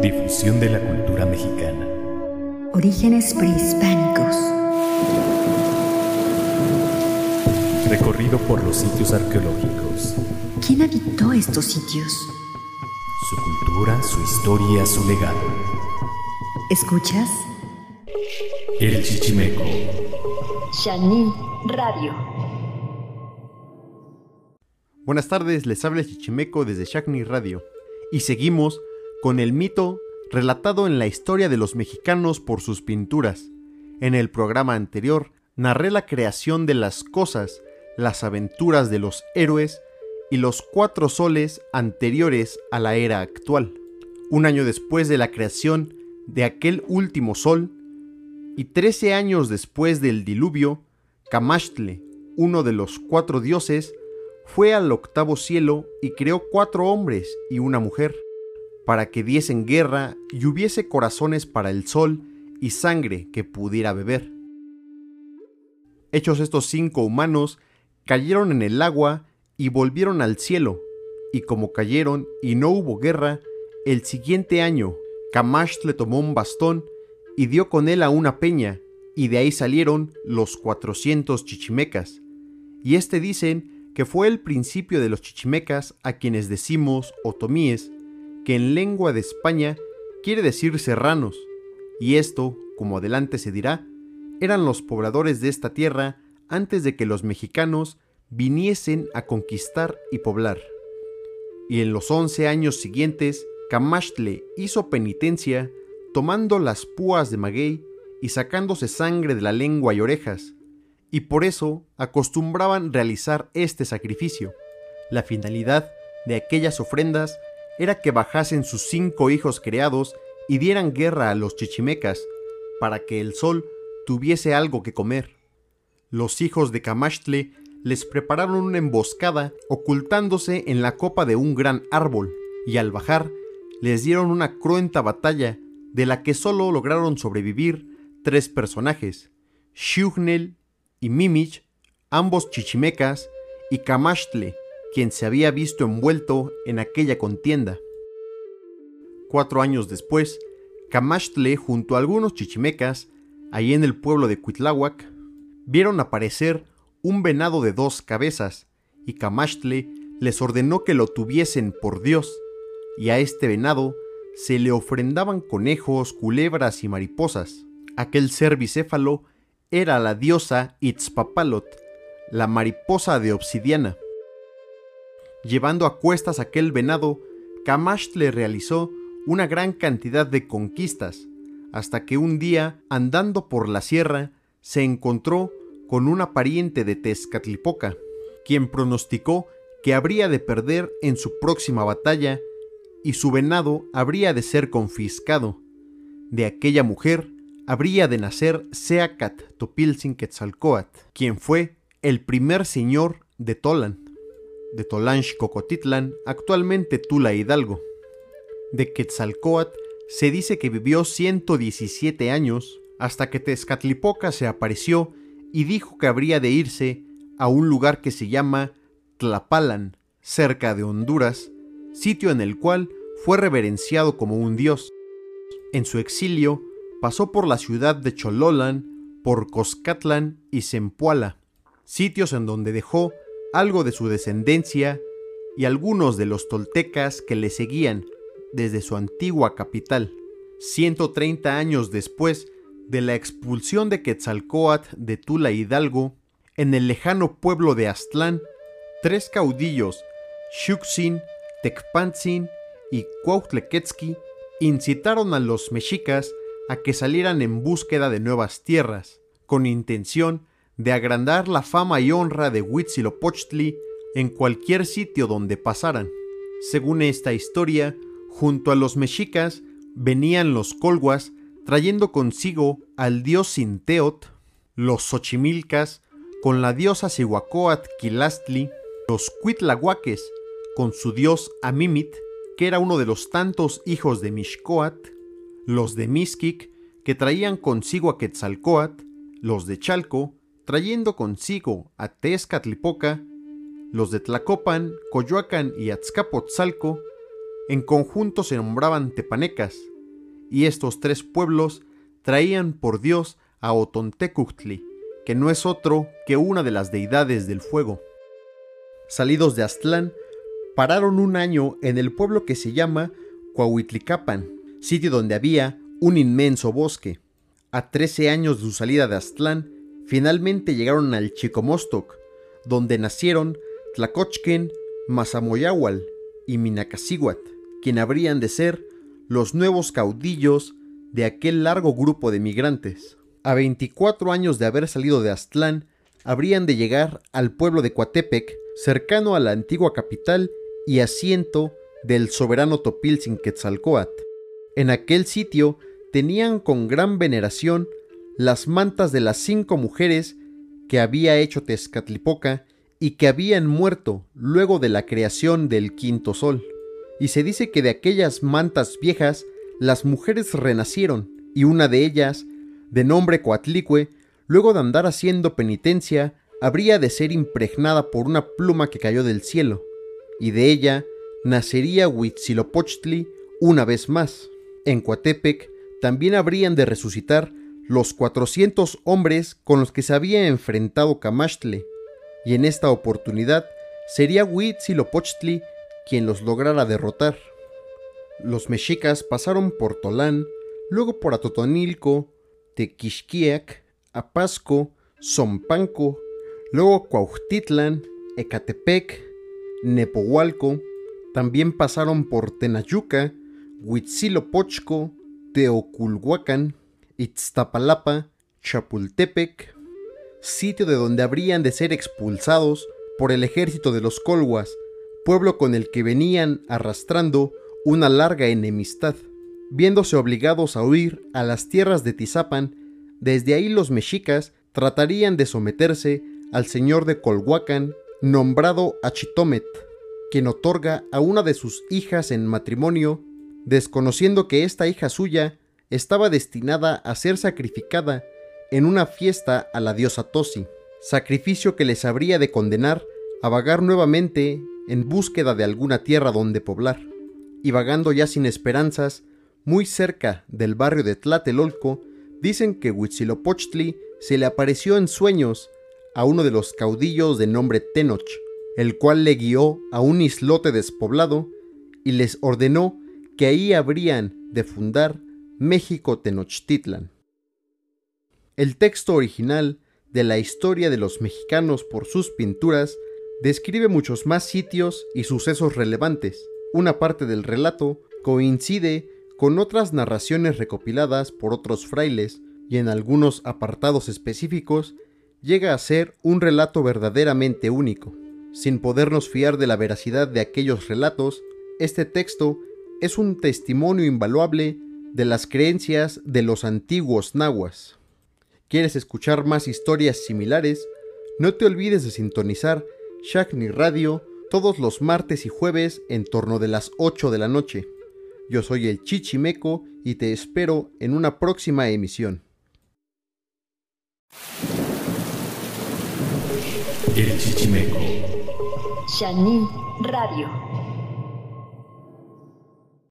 Difusión de la cultura mexicana. Orígenes prehispánicos. Recorrido por los sitios arqueológicos. ¿Quién habitó estos sitios? Su cultura, su historia, su legado. ¿Escuchas? El Chichimeco. Shani Radio. Buenas tardes, les habla el Chichimeco desde Shakni Radio. Y seguimos con el mito relatado en la historia de los mexicanos por sus pinturas. En el programa anterior narré la creación de las cosas, las aventuras de los héroes y los cuatro soles anteriores a la era actual. Un año después de la creación de aquel último sol, y trece años después del diluvio, Camaxtle, uno de los cuatro dioses, fue al octavo cielo y creó cuatro hombres y una mujer para que diesen guerra y hubiese corazones para el sol y sangre que pudiera beber. Hechos estos cinco humanos, cayeron en el agua y volvieron al cielo, y como cayeron y no hubo guerra, el siguiente año Camash le tomó un bastón y dio con él a una peña, y de ahí salieron los cuatrocientos chichimecas. Y este dicen que fue el principio de los chichimecas a quienes decimos otomíes, que en lengua de España quiere decir serranos, y esto, como adelante se dirá, eran los pobladores de esta tierra antes de que los mexicanos viniesen a conquistar y poblar. Y en los once años siguientes, Camaxtle hizo penitencia tomando las púas de maguey y sacándose sangre de la lengua y orejas, y por eso acostumbraban realizar este sacrificio. La finalidad de aquellas ofrendas era que bajasen sus cinco hijos creados y dieran guerra a los chichimecas, para que el sol tuviese algo que comer. Los hijos de Camaxtle les prepararon una emboscada ocultándose en la copa de un gran árbol, y al bajar les dieron una cruenta batalla de la que solo lograron sobrevivir tres personajes, Shugnel y Mimich, ambos chichimecas, y Camaxtle, quien se había visto envuelto en aquella contienda. Cuatro años después, Camaxtle junto a algunos chichimecas, ahí en el pueblo de Cuitláhuac, vieron aparecer un venado de dos cabezas, y Camaxtle les ordenó que lo tuviesen por Dios, y a este venado se le ofrendaban conejos, culebras y mariposas. Aquel ser bicéfalo era la diosa Itzpapalot, la mariposa de obsidiana. Llevando a cuestas aquel venado, Camaxtle realizó una gran cantidad de conquistas, hasta que un día, andando por la sierra, se encontró con una pariente de Tezcatlipoca, quien pronosticó que habría de perder en su próxima batalla y su venado habría de ser confiscado. De aquella mujer habría de nacer Seacat Topilzin Quetzalcoatl, quien fue el primer señor de Tolan de Tolanch Cocotitlan, actualmente Tula Hidalgo. De Quetzalcoatl se dice que vivió 117 años hasta que Tezcatlipoca se apareció y dijo que habría de irse a un lugar que se llama Tlapalan, cerca de Honduras, sitio en el cual fue reverenciado como un dios. En su exilio pasó por la ciudad de Chololan, por Coscatlán y Zempoala, sitios en donde dejó algo de su descendencia y algunos de los toltecas que le seguían desde su antigua capital. 130 años después de la expulsión de Quetzalcoatl de Tula Hidalgo, en el lejano pueblo de Aztlán, tres caudillos, Xuxin, Tecpantzin y Cuautlequetzki, incitaron a los mexicas a que salieran en búsqueda de nuevas tierras, con intención de agrandar la fama y honra de Huitzilopochtli en cualquier sitio donde pasaran. Según esta historia, junto a los mexicas venían los colguas trayendo consigo al dios Sinteot, los xochimilcas con la diosa Cihuacóatl Quilastli, los cuitlahuaques con su dios Amimit, que era uno de los tantos hijos de Mixcoat, los de Mixquic, que traían consigo a Quetzalcoatl, los de Chalco, trayendo consigo a Tezcatlipoca, los de Tlacopan, Coyoacán y Azcapotzalco, en conjunto se nombraban tepanecas, y estos tres pueblos traían por dios a Otontecuhtli, que no es otro que una de las deidades del fuego. Salidos de Aztlán, pararon un año en el pueblo que se llama Coahuitlicapan, sitio donde había un inmenso bosque. A 13 años de su salida de Aztlán, finalmente llegaron al Chicomostoc, donde nacieron Tlacochquen, Mazamoyahual y Minacasiguat, quien habrían de ser los nuevos caudillos de aquel largo grupo de migrantes. A 24 años de haber salido de Aztlán, habrían de llegar al pueblo de Coatepec, cercano a la antigua capital y asiento del soberano Topilzin Quetzalcoatl. En aquel sitio tenían con gran veneración las mantas de las cinco mujeres que había hecho Tezcatlipoca y que habían muerto luego de la creación del quinto sol. Y se dice que de aquellas mantas viejas las mujeres renacieron, y una de ellas, de nombre Coatlicue, luego de andar haciendo penitencia, habría de ser impregnada por una pluma que cayó del cielo, y de ella nacería Huitzilopochtli una vez más. En Coatepec también habrían de resucitar los 400 hombres con los que se había enfrentado Camaxtle, y en esta oportunidad sería Huitzilopochtli quien los lograra derrotar. Los mexicas pasaron por Tolán, luego por Atotonilco, Tequixquiac, Apasco, Zompanco, luego Cuauhtitlan, Ecatepec, Nepohualco, también pasaron por Tenayuca, Huitzilopochco, Teoculhuacan, Itztapalapa, Chapultepec, sitio de donde habrían de ser expulsados por el ejército de los Colhuas, pueblo con el que venían arrastrando una larga enemistad. Viéndose obligados a huir a las tierras de Tizapan, desde ahí los mexicas tratarían de someterse al señor de Colhuacan, nombrado Achitomet, quien otorga a una de sus hijas en matrimonio, desconociendo que esta hija suya estaba destinada a ser sacrificada en una fiesta a la diosa Tosi, sacrificio que les habría de condenar a vagar nuevamente en búsqueda de alguna tierra donde poblar. Y vagando ya sin esperanzas, muy cerca del barrio de Tlatelolco, dicen que Huitzilopochtli se le apareció en sueños a uno de los caudillos de nombre Tenoch, el cual le guió a un islote despoblado y les ordenó que ahí habrían de fundar México Tenochtitlan. El texto original de la historia de los mexicanos por sus pinturas describe muchos más sitios y sucesos relevantes. Una parte del relato coincide con otras narraciones recopiladas por otros frailes y en algunos apartados específicos llega a ser un relato verdaderamente único. Sin podernos fiar de la veracidad de aquellos relatos, este texto es un testimonio invaluable de las creencias de los antiguos nahuas. ¿Quieres escuchar más historias similares? No te olvides de sintonizar Shakni Radio todos los martes y jueves en torno de las 8 de la noche. Yo soy el Chichimeco y te espero en una próxima emisión. El Chichimeco. Shani Radio.